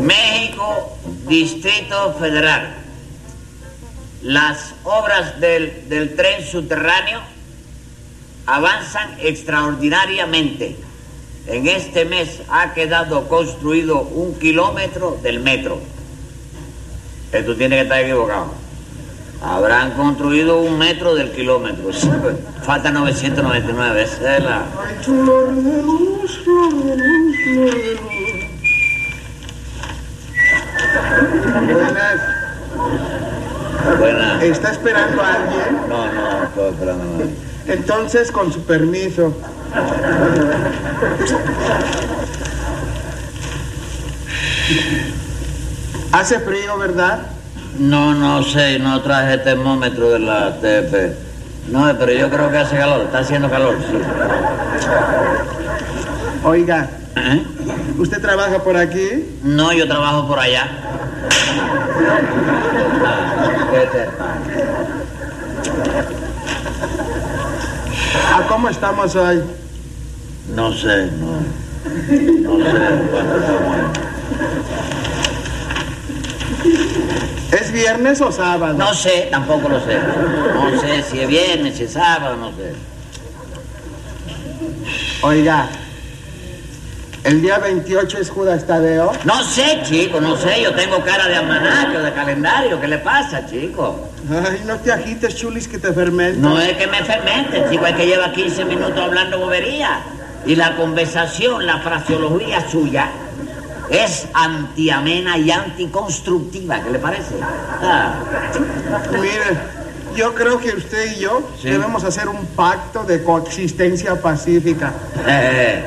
México, Distrito Federal. Las obras del, del tren subterráneo avanzan extraordinariamente. En este mes ha quedado construido un kilómetro del metro. Esto tiene que estar equivocado. Habrán construido un metro del kilómetro. Falta 999. Esa es la... Ay, flor de luz, flor de luz, flor de luz. Buenas. Buena. ¿Está esperando a alguien? No, no, estoy esperando a nadie. Entonces, con su permiso. Hace frío, ¿verdad? No, no sé, no traje termómetro de la TP. No, pero yo creo que hace calor, está haciendo calor, sí. Oiga, ¿Eh? ¿usted trabaja por aquí? No, yo trabajo por allá. Ah. ¿A cómo estamos hoy? No sé, no. No sé cuánto estamos. ¿Es viernes o sábado? No sé, tampoco lo sé. No sé si es viernes, si es sábado, no sé. Oiga, ¿el día 28 es Judas Tadeo? No sé, chico, no sé. Yo tengo cara de almanaque o de calendario. ¿Qué le pasa, chico? Ay, no te agites, chulis, que te fermento. No es que me fermente, chico, es que lleva 15 minutos hablando bobería. Y la conversación, la fraseología suya es antiamena y anticonstructiva. ¿Qué le parece? Ah, Mire, yo creo que usted y yo Sí. debemos hacer un pacto de coexistencia pacífica. eh,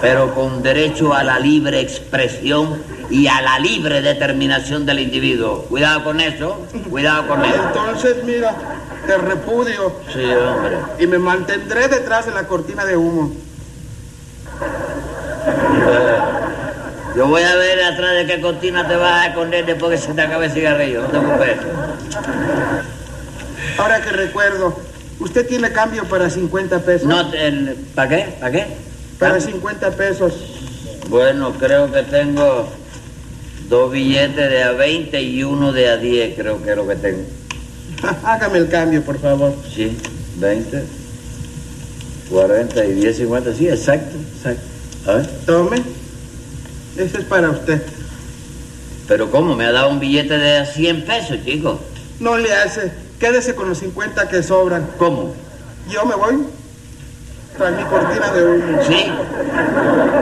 pero con derecho a la libre expresión y a la libre determinación del individuo. Cuidado con eso, cuidado con eso. Entonces, mira, te repudio Sí, hombre. y me mantendré detrás de la cortina de humo. Yo voy a ver atrás de qué cortina te vas a esconder después que se te acabe el cigarrillo. No te preocupes. Ahora que recuerdo, usted tiene cambio para 50 pesos. No, ¿para qué? ¿Para qué? Para Ah, 50 pesos. Bueno, creo que tengo dos billetes de a 20 y uno de a 10, creo que es lo que tengo. Hágame el cambio, por favor. Sí, 20, 40 y 10, 50, sí, exacto, exacto. A ver, Tome. Ese es para usted. pero ¿cómo? Me ha dado un billete de a 100 pesos, chico. No le hace. Quédese con los 50 que sobran. ¿Cómo? Yo me voy tras mi cortina de humo. Sí.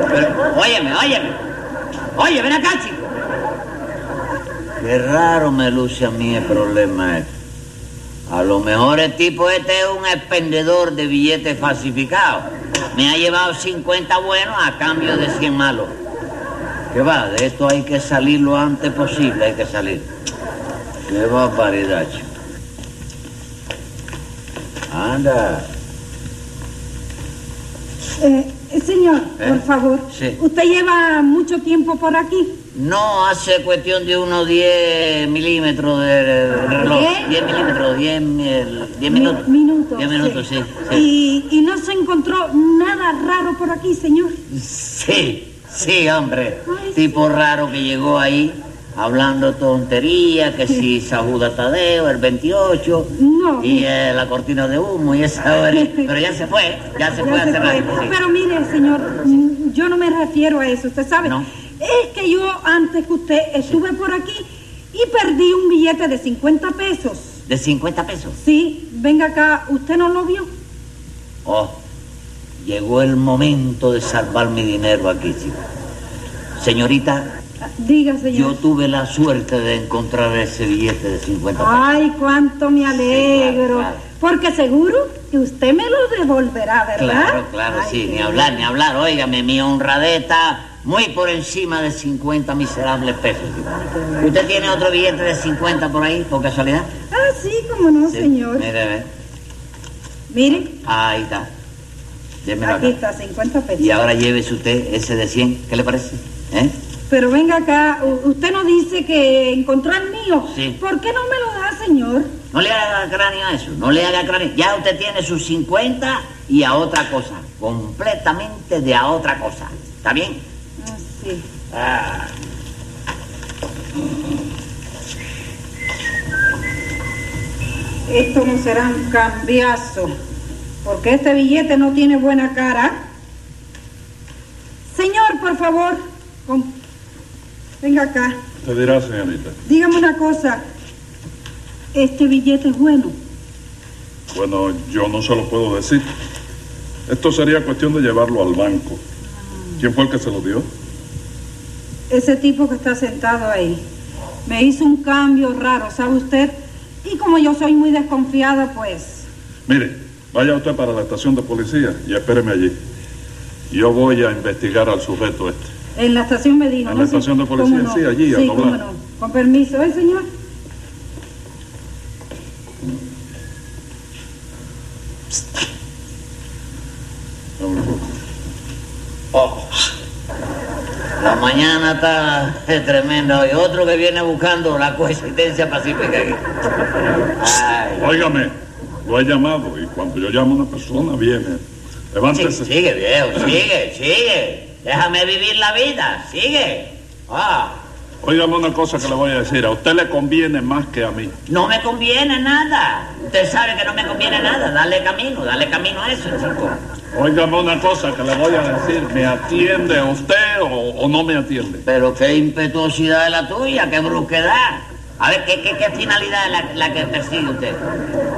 Pero, óyeme, óyeme. Oye, ven acá, chico. Qué raro me luce a mí el problema este. A lo mejor el tipo este es un expendedor de billetes falsificados. Me ha llevado 50 buenos a cambio de 100 malos. ¿Qué va? De esto hay que salir lo antes posible, hay que salir. Qué barbaridad, chico. Anda. Eh, señor, ¿Eh? por favor. Sí. ¿Usted lleva mucho tiempo por aquí? No, hace cuestión de unos 10 milímetros de, de reloj. ¿Qué? 10 milímetros, 10, mil- 10 Mi- minutos. minutos. 10 minutos, sí. Sí, Y, y no se encontró nada raro por aquí, señor. sí, sí, hombre. Tipo raro que llegó ahí hablando tontería, que si Sajuda Tadeo, el 28, No. y eh, la cortina de humo y esa hora. Pero ya se fue, ya se fue hace rato, sí. Pero mire, señor, mm, yo no me refiero a eso, usted sabe. No. Es que yo antes que usted estuve por aquí y perdí un billete de 50 pesos. De 50 pesos. Sí, venga acá, ¿usted no lo vio? Oh, llegó el momento de salvar mi dinero aquí, chico. Señorita, Diga, Yo señor. tuve la suerte de encontrar ese billete de 50 pesos. Ay, cuánto me alegro. claro, claro. Porque seguro que usted me lo devolverá, ¿verdad? Claro, claro, Ay, sí, ni hablar, ni hablar. Óigame, mi honradez está muy por encima de 50 miserables pesos. ¿Usted tiene otro billete de 50 por ahí, por casualidad? Ah, sí, cómo no, Sí, señor. Mire, ve. Mire, Ahí está. Aquí acá. está, 50 pesos. Y ahora llévese usted ese de 100. ¿Qué le parece? ¿Eh? Pero venga acá, usted no dice que encontró el mío. Sí. ¿Por qué no me lo da, señor? No le haga cráneo a eso, no le haga cráneo. Ya usted tiene sus 50 y a otra cosa, completamente de a otra cosa. ¿Está bien? Ah, sí. Ah. Esto no será un cambiazo, porque este billete no tiene buena cara. Señor, por favor, con- venga acá. Te dirá, señorita. Dígame una cosa. Este billete es bueno. Bueno, yo no se lo puedo decir. Esto sería cuestión de llevarlo al banco. ¿Quién fue el que se lo dio? Ese tipo que está sentado ahí me hizo un cambio raro, ¿sabe usted? Y como yo soy muy desconfiada, pues... Mire, vaya usted para la estación de policía y espéreme allí. Yo voy a investigar al sujeto este. En la estación Medina. En ¿no? la estación de ¿Cómo policía, no? sí, allí, a Sí, doblar. cómo no. Con permiso, ¿eh, señor? Oh. La mañana está tremenda hoy. Otro que viene buscando la coexistencia pacífica aquí. Ay. Óigame, lo he llamado y cuando yo llamo a una persona viene. Sí, Levántese. sigue, viejo, sigue, sigue. Déjame vivir la vida, sigue. Ah, Óigame una cosa que le voy a decir. A usted le conviene más que a mí. no me conviene nada. Usted sabe que no me conviene nada. Dale camino, dale camino a eso, chico. Óigame una cosa que le voy a decir. ¿Me atiende usted o, o no me atiende? Pero qué impetuosidad es la tuya, qué brusquedad. A ver, ¿qué, qué, qué finalidad es la, la que persigue usted?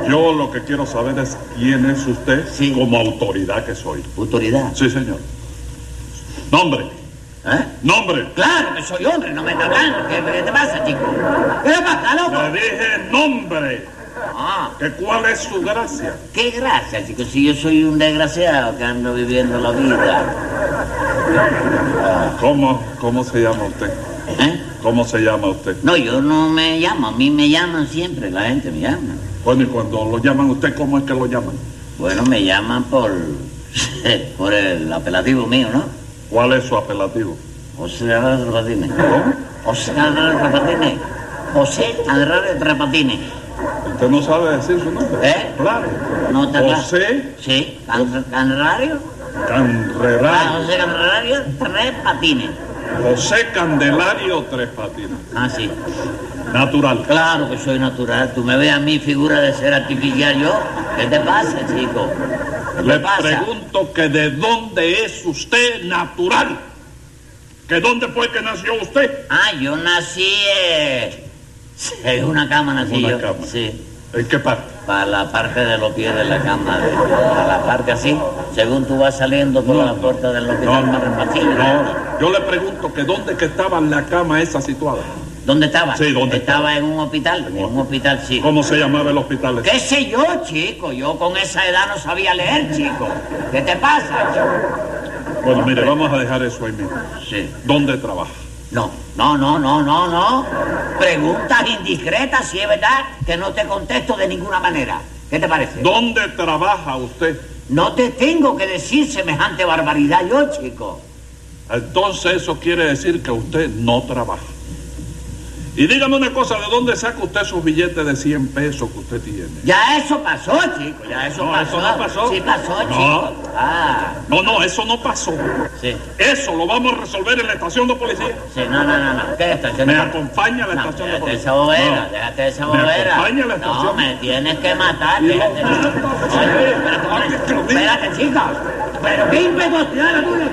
Yo lo que quiero saber es quién es usted Sí. como autoridad que soy. Autoridad. Sí, señor. Nombre, ¿Eh? nombre. Claro que soy hombre, no me está hablando. ¿Qué, qué te pasa, chico? ¿Qué te pasa, loco? Le dije nombre. Ah, ¿Que ¿Cuál es su gracia? qué gracia, chico. Si yo soy un desgraciado que ando viviendo la vida. ¿Cómo, cómo se llama usted? ¿Eh? ¿Cómo se llama usted? No, yo no me llamo, a mí me llaman siempre, la gente me llama. Bueno, y cuando lo llaman usted, ¿cómo es que lo llaman? Bueno, me llaman por, por el apelativo mío, ¿no? ¿Cuál es su apelativo? José Andrade Trepatines. José Andrade Trepatines. José Andrade Trepatines. Usted no sabe decir su nombre. ¿Eh? Claro. No está claro. José Sí, Can- Canrario. Ah, Canrerario. José Canrario, tres patines. José Candelario Tres Patines. Ah, sí. Natural. Claro que soy natural. Tú me ves a mí figura de ser artificial yo. ¿Qué te pasa, chico? ¿Qué te Le pasa? pregunto que de dónde es usted natural. ¿Que dónde fue que nació usted? Ah, yo nací eh, en una cama nací Una yo. cama. Sí. ¿En qué parte? Para la parte de los pies de la cama, de, para la parte así, según tú vas saliendo por la puerta del hospital No, más no. Yo le pregunto que dónde que estaba la cama esa situada. ¿Dónde estaba? Sí, ¿dónde estaba? en un hospital, en un hospital, sí. ¿Cómo se llamaba el hospital? ese? ¿Qué sé yo, chico? Yo con esa edad no sabía leer, chico. ¿Qué te pasa, chico? Bueno, mire, vamos a dejar eso ahí mismo. Sí. ¿Dónde trabaja? No, no, no, no, no, no. Preguntas indiscretas, si es verdad, que no te contesto de ninguna manera. ¿Qué te parece? ¿Dónde trabaja usted? No te tengo que decir semejante barbaridad yo, chico. Entonces eso quiere decir que usted no trabaja. Y dígame una cosa, ¿de dónde saca usted sus billetes de 100 pesos que usted tiene? Ya eso pasó, chico, ya eso No, pasó. eso no pasó. Sí pasó, No. chico. Ah, No, no, eso no pasó. sí. Eso lo vamos a resolver en la estación de policía. Sí, no, no, no, no. ¿Qué estación? Me de- acompaña a la No, estación de déjate policía. esa bobera, No. déjate esa Me bobera. acompaña a la No, estación. me tienes que matar, déjate. Espérate, espérate, chica. Pero qué impetuosidad la tuya.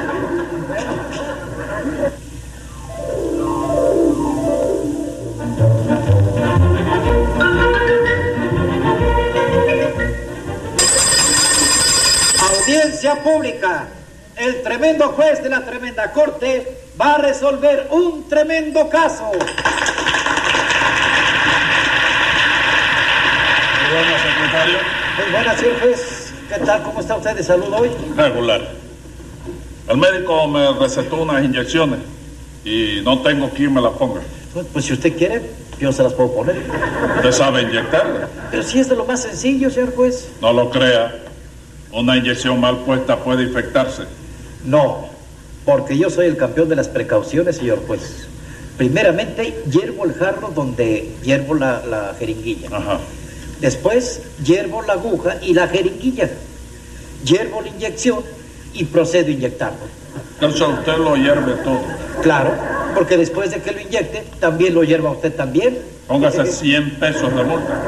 Pública. El tremendo juez de la tremenda corte va a resolver un tremendo caso. Muy buenas, secretario. Muy buenas, señor juez. ¿Qué tal? ¿Cómo está usted de salud hoy? Regular. El médico me recetó unas inyecciones y no tengo quien me las ponga. Pues, pues si usted quiere, yo se las puedo poner. ¿Usted sabe inyectar? Pero si es de lo más sencillo, señor juez. No lo crea. Una inyección mal puesta puede infectarse. No, porque yo soy el campeón de las precauciones, señor juez. Primeramente, hiervo el jarro donde hiervo la, la jeringuilla. Ajá. Después hiervo la aguja y la jeringuilla. Hiervo la inyección y procedo a inyectarlo. Entonces usted lo hierve todo. Claro, porque después de que lo inyecte, también lo hierva usted también. Póngase 100 pesos de multa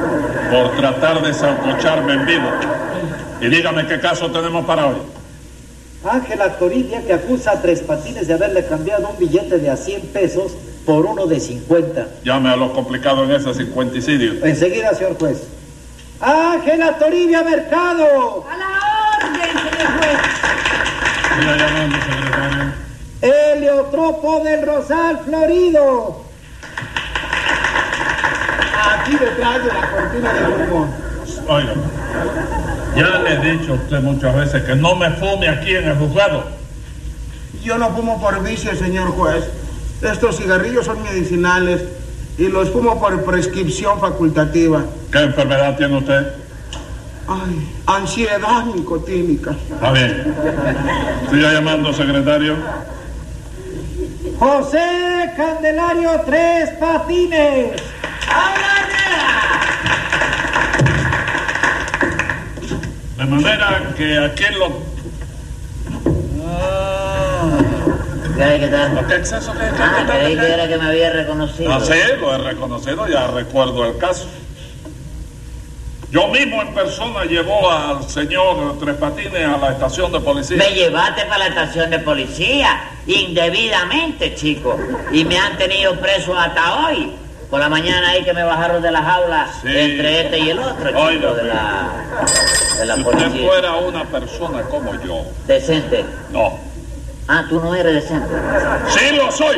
por tratar de sancocharme en vivo. Y dígame qué caso tenemos para hoy. Ángela Toribia que acusa a Tres Patines de haberle cambiado un billete de a 100 pesos por uno de 50. Llame a lo complicado en ese cincuenticidio. Enseguida, señor juez. Ángela Toribia Mercado. A la orden, señor juez. Siga llamando, secretario. Heliotropo del Rosal Florido. Aquí detrás de la cortina de humo. Oiga, ya le he dicho a usted muchas veces que no me fume aquí en el juzgado. Yo no fumo por vicio, señor juez. Estos cigarrillos son medicinales y los fumo por prescripción facultativa. ¿Qué enfermedad tiene usted? Ay, ansiedad nicotínica. Está bien. Siga llamando, secretario. José Candelario Tres Patines. De manera que aquí lo... ¿Qué, qué tal? ¿Qué exceso que Ah, creí que era que me había reconocido. Ah, sí, lo he reconocido, ya recuerdo el caso. Yo mismo en persona llevó al señor Tres Patines a la estación de policía. Me llevaste para la estación de policía, indebidamente, chico. Y me han tenido preso hasta hoy. Por la mañana ahí que me bajaron de la jaula Sí. entre este y el otro, chico, Oiga, de la, de la Si usted fuera una persona como yo, Decente. no. Ah, tú no eres decente. Sí lo soy,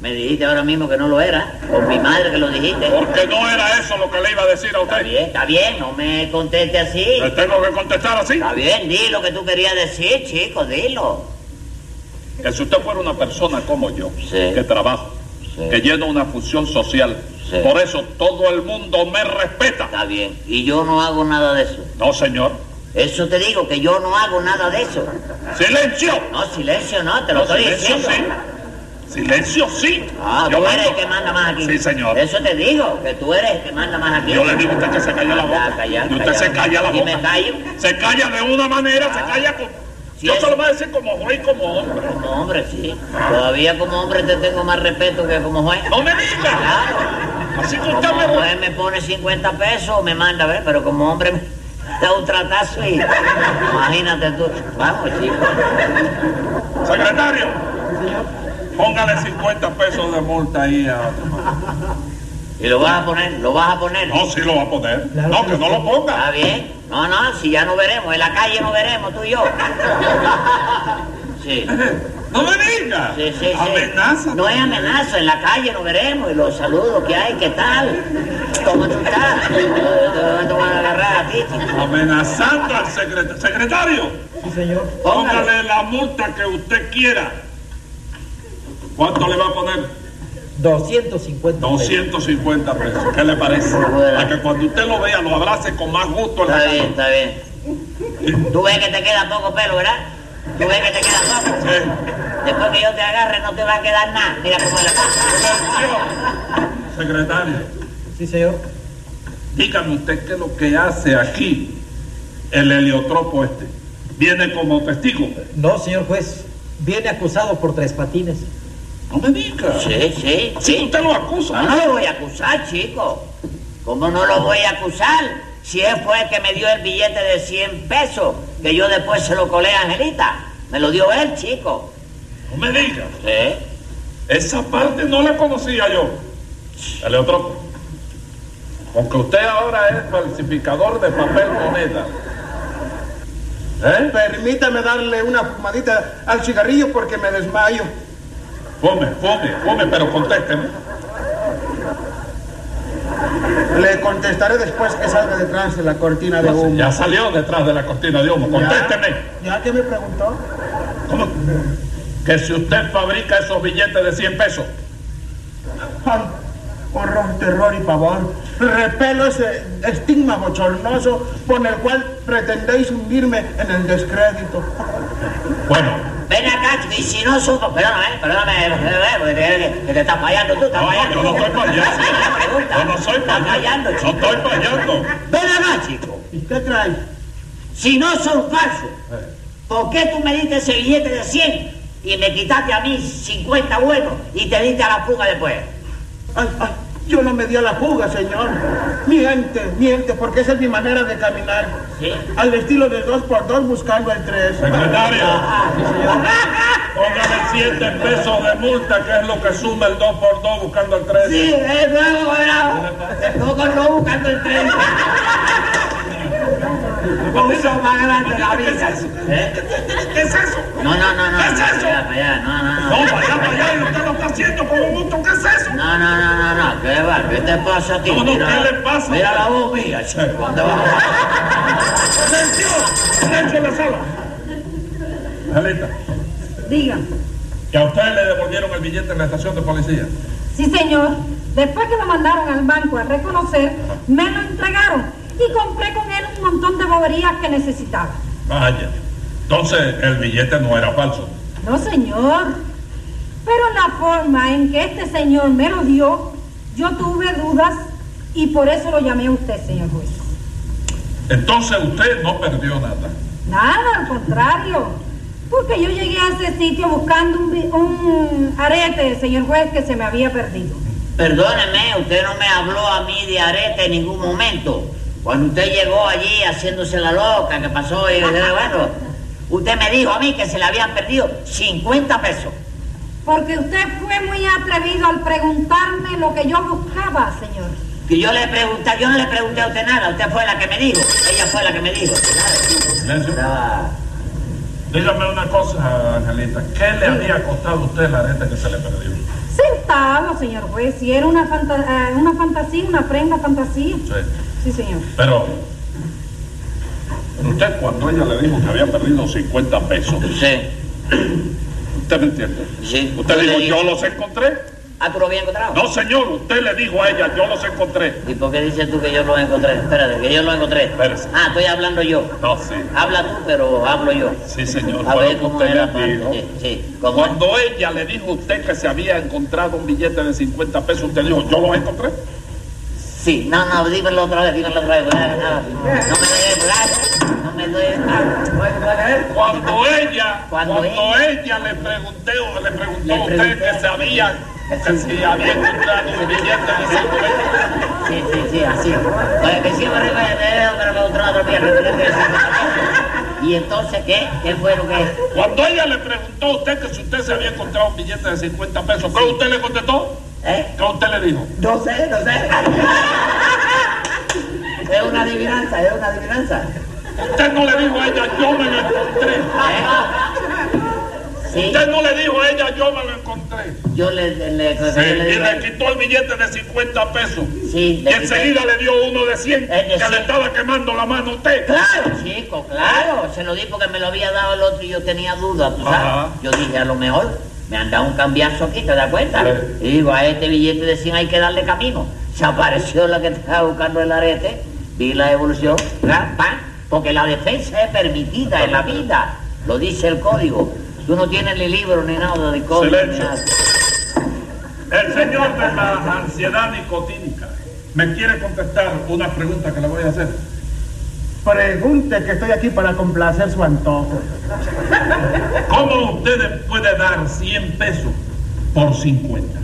Me dijiste ahora mismo que no lo era. Con mi madre que lo dijiste. porque no era eso lo que le iba a decir a Está usted. bien, está bien, no me conteste así. Le tengo que contestar así. Está bien, di lo que tú querías decir, chico, dilo. Que si usted fuera una persona como yo, Sí. que trabaja, Sí. Que llena una función social, por eso todo el mundo me respeta. Está bien. Y yo no hago nada de eso. No, señor. Eso te digo, que yo no hago nada de eso. ¡Silencio! No, silencio no, te lo No, estoy silencio diciendo. sí. Silencio sí. Ah, Yo tú eres el que manda más aquí. Sí, señor. Eso te digo, que tú eres el que manda más aquí. Yo le digo a usted que se calla la boca. Calla, y usted calla. se calla la Y boca. me callo. Se calla de una manera, Ah. se calla con... Sí, Yo es- se lo voy a decir como juez y como hombre. Como hombre, sí. Todavía como hombre te tengo más respeto que como juez. ¡No me diga! Claro. Así que usted Como me... juez me pone 50 pesos, me manda a ver, pero como hombre me da un tratazo y... Imagínate tú. Vamos, chico. Secretario, póngale 50 pesos de multa ahí a... ¿Y lo vas a poner? ¿Lo vas a poner? No, sí lo va a poner. No, que no lo ponga. ¿Está bien? No, no, si ya no veremos, en la calle no veremos, tú y yo. Sí, ¡No me diga! sí, sí. sí. Amenaza. No es amenaza, en la calle nos veremos y los saludos que hay, ¿qué tal? ¿Cómo tú estás? Te van a agarrar a ti, chico. Amenazando al secretario. Secretario, Sí, señor. póngale la multa que usted quiera. ¿Cuánto le va a poner? 250 pesos. 250 pesos. ¿Qué le parece? A que cuando usted lo vea lo abrace con más gusto en la Está bien, está bien. Tú ves que te queda poco pelo, ¿verdad? Tú ves que te queda poco. Sí. Después que yo te agarre no te va a quedar nada. Mira cómo es la cosa. Secretario, Sí, señor. dígame usted qué es lo que hace aquí el heliotropo este. Viene como testigo. No, señor juez. Viene acusado por Tres Patines. No me diga. Sí, sí, Si sí. usted lo acusa. No, no lo voy a acusar, chico. ¿Cómo no lo voy a acusar? Si él fue el que me dio el billete de 100 pesos, que yo después se lo colé a Angelita. Me lo dio él, chico. No me diga. Sí. Esa parte no la conocía yo. Heliotropo. Porque usted ahora es falsificador de papel moneda. ¿Eh? Permítame darle una fumadita al cigarrillo porque me desmayo. Fume, fume, fume, pero contésteme. Le contestaré después que salga detrás de la cortina de humo. Ya salió detrás de la cortina de humo. Contésteme. ¿Ya que me preguntó? ¿Cómo? Que si usted fabrica esos billetes de 100 pesos. Horror, terror y pavor. Repelo ese estigma bochornoso con el cual pretendéis hundirme en el descrédito. Bueno, Ven acá, chico, y si no supo, perdóname, perdóname, perdóname, porque te, que te estás fallando tú, estás No, fallando. yo no estoy fallando. Yo no soy Estás fallando, fallando. chico. No estoy fallando. Ven acá, chico. ¿Y qué trae? Si no son falsos, ¿por qué tú me diste ese billete de 100 y me quitaste a mí 50 buenos y te diste a la fuga después? Ay, ay, yo no me di a la fuga, señor. Miente, miente, porque esa es mi manera de caminar. Sí. Al estilo de dos por dos buscando el tres. Secretario, Ah, póngame 7 pesos de multa, que es lo que suma el 2 por 2 buscando el 3. Sí, es nuevo, bravo. Poco no buscando el tren. Mucho más grande la vida. ¿Eh? ¿Qué es eso? No, no, no, no. ¿Qué es Para eso? allá, para allá. No, no, No, no. para allá, para allá, y usted lo está haciendo con un gusto. ¿Qué es eso? No, no, no, no, no. ¿Qué va? ¿Qué te pasa a ti? No, no, Mira- ¿qué le pasa? Mira la voz mía, chico. ¿Dónde vas? ¡Silencio! ¡Silencio en la sala! Angelita, Diga. que a usted le devolvieron el billete en la estación de policía. Sí, señor. Después que lo mandaron al banco a reconocer, me lo entregaron y compré con él un montón de boberías que necesitaba. Vaya. Entonces, el billete no era falso. No, señor. Pero la forma en que este señor me lo dio, yo tuve dudas y por eso lo llamé a usted, señor juez. Entonces, usted no perdió nada. Nada, al contrario. Porque yo llegué a ese sitio buscando un, arete, señor juez, que se me había perdido. Perdóneme, usted no me habló a mí de arete en ningún momento. Cuando usted llegó allí haciéndose la loca, que pasó y bueno, usted me dijo a mí que se le habían perdido 50 pesos. Porque usted fue muy atrevido al preguntarme lo que yo buscaba, señor. Que yo le pregunté, yo no le pregunté a usted nada, usted fue la que me dijo, ella fue la que me dijo. Silencio. Dígame una cosa, Angelita. ¿Qué le había costado a usted la arete que se le perdió? Sentado, señor juez, si era una, fanta- eh, una fantasía, una prenda fantasía. Sí. Sí, señor. Pero, usted cuando ella le dijo que había perdido 50 pesos, Sí, ¿usted me entiende? sí. Usted dijo, yo los encontré. Ah, ¿tú lo habías encontrado? No, señor, usted le dijo a ella, yo los encontré. ¿Y por qué dices tú que yo lo encontré? Espérate, que yo lo encontré. Espérese. Ah, estoy hablando yo. No, sí. Habla tú, pero hablo yo. Sí, señor. A ver cómo usted dijo. Sí, sí. Cuando ella le dijo a usted que se había encontrado un billete de 50 pesos, usted dijo, yo los encontré. Sí, no, no, dímelo otra vez, dímelo otra vez. No, no, no me Cuando ella, Cuando cuando, ella le pregunté o le preguntó a usted que se había, que se había encontrado un billete de 50 Sí, sí, sí, así. Oye, que siempre me otra pierna. ¿Y entonces qué? ¿Qué fue lo que...? Cuando ella le preguntó a usted que si usted se había encontrado un billete de 50 pesos, ¿qué usted le contestó? ¿Eh? ¿Qué usted le dijo? No sé, no sé. Es una adivinanza, es una adivinanza. Usted no le dijo a ella, yo me lo encontré. ¿Eh? Sí, Usted no le dijo a ella, yo me lo encontré. yo le, le, Sí, y le quitó el billete de 50 pesos. Sí, Y quité- enseguida le dio uno de 100 El de que le 100. estaba quemando la mano a usted. Claro, chico, claro. Se lo di porque me lo había dado el otro y yo tenía dudas, tú sabes. Ajá. Yo dije, a lo mejor me han dado un cambiazo aquí, ¿te das cuenta? Sí. Y digo, a este billete de 100 hay que darle camino. Se apareció la que estaba buscando el arete, vi la evolución. ¡pam! Porque la defensa es permitida en la vida. Lo dice el código. Tú no tienes ni libro ni nada de código. ni Silencio. nada. El señor de la ansiedad nicotínica me quiere contestar una pregunta que le voy a hacer. Pregunte que estoy aquí para complacer su antojo. ¿Cómo usted puede dar 100 pesos por 50?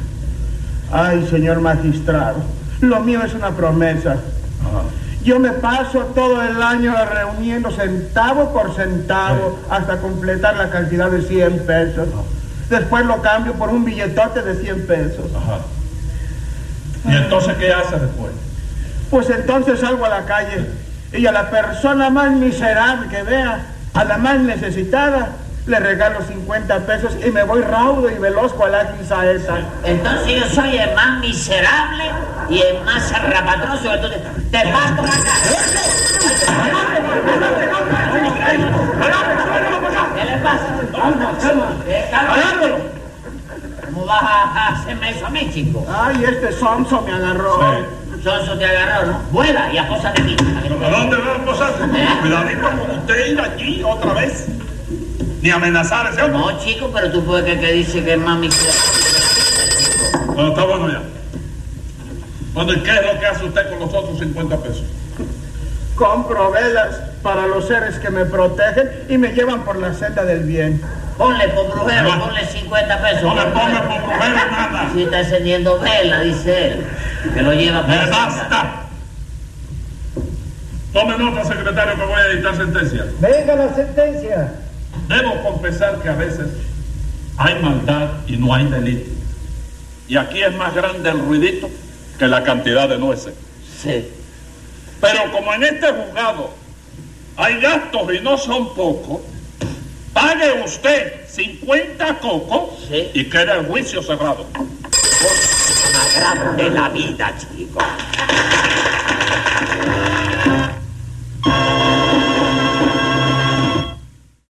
Ay, señor magistrado, lo mío es una promesa. Yo me paso todo el año reuniendo centavo por centavo hasta completar la cantidad de 100 pesos. Después lo cambio por un billetote de 100 pesos. Ajá. ¿Y entonces qué hace después? Pues entonces salgo a la calle y a la persona más miserable que vea, a la más necesitada, le regalo 50 pesos y me voy raudo y veloz cual ágil saeta. Entonces yo soy el más miserable y el más zarrapatroso. Entonces, te la cara. ¿Qué le pasa? ¿Cómo vas a, hacerme eso a mí, chico? Ay, este sonso me agarró. Sonso te agarró, ¿no? Vuela y apósate aquí. ¿A dónde va a posarse? Cuidadito con usted ir allí otra vez. Ni amenazar a ese hombre. No, chico, pero tú puedes que, que dice que mami... Bueno, está bueno ya. Bueno, ¿y qué es lo que hace usted con los otros 50 pesos? Compro velas para los seres que me protegen y me llevan por la senda del bien. Ponle por brujero, No. ponle 50 pesos. No le por ponga brujero. por mujer nada. Si está encendiendo vela, dice él, que lo lleva por ¡Me la senda. basta! Tome nota, secretario, que voy a dictar sentencia. Venga la sentencia. Debo confesar que a veces hay maldad y no hay delito. Y aquí es más grande el ruidito que la cantidad de nueces. Sí. Pero como en este juzgado hay gastos y no son pocos, pague usted 50 cocos Sí. y quede el juicio cerrado. Sagrado de la vida, chico.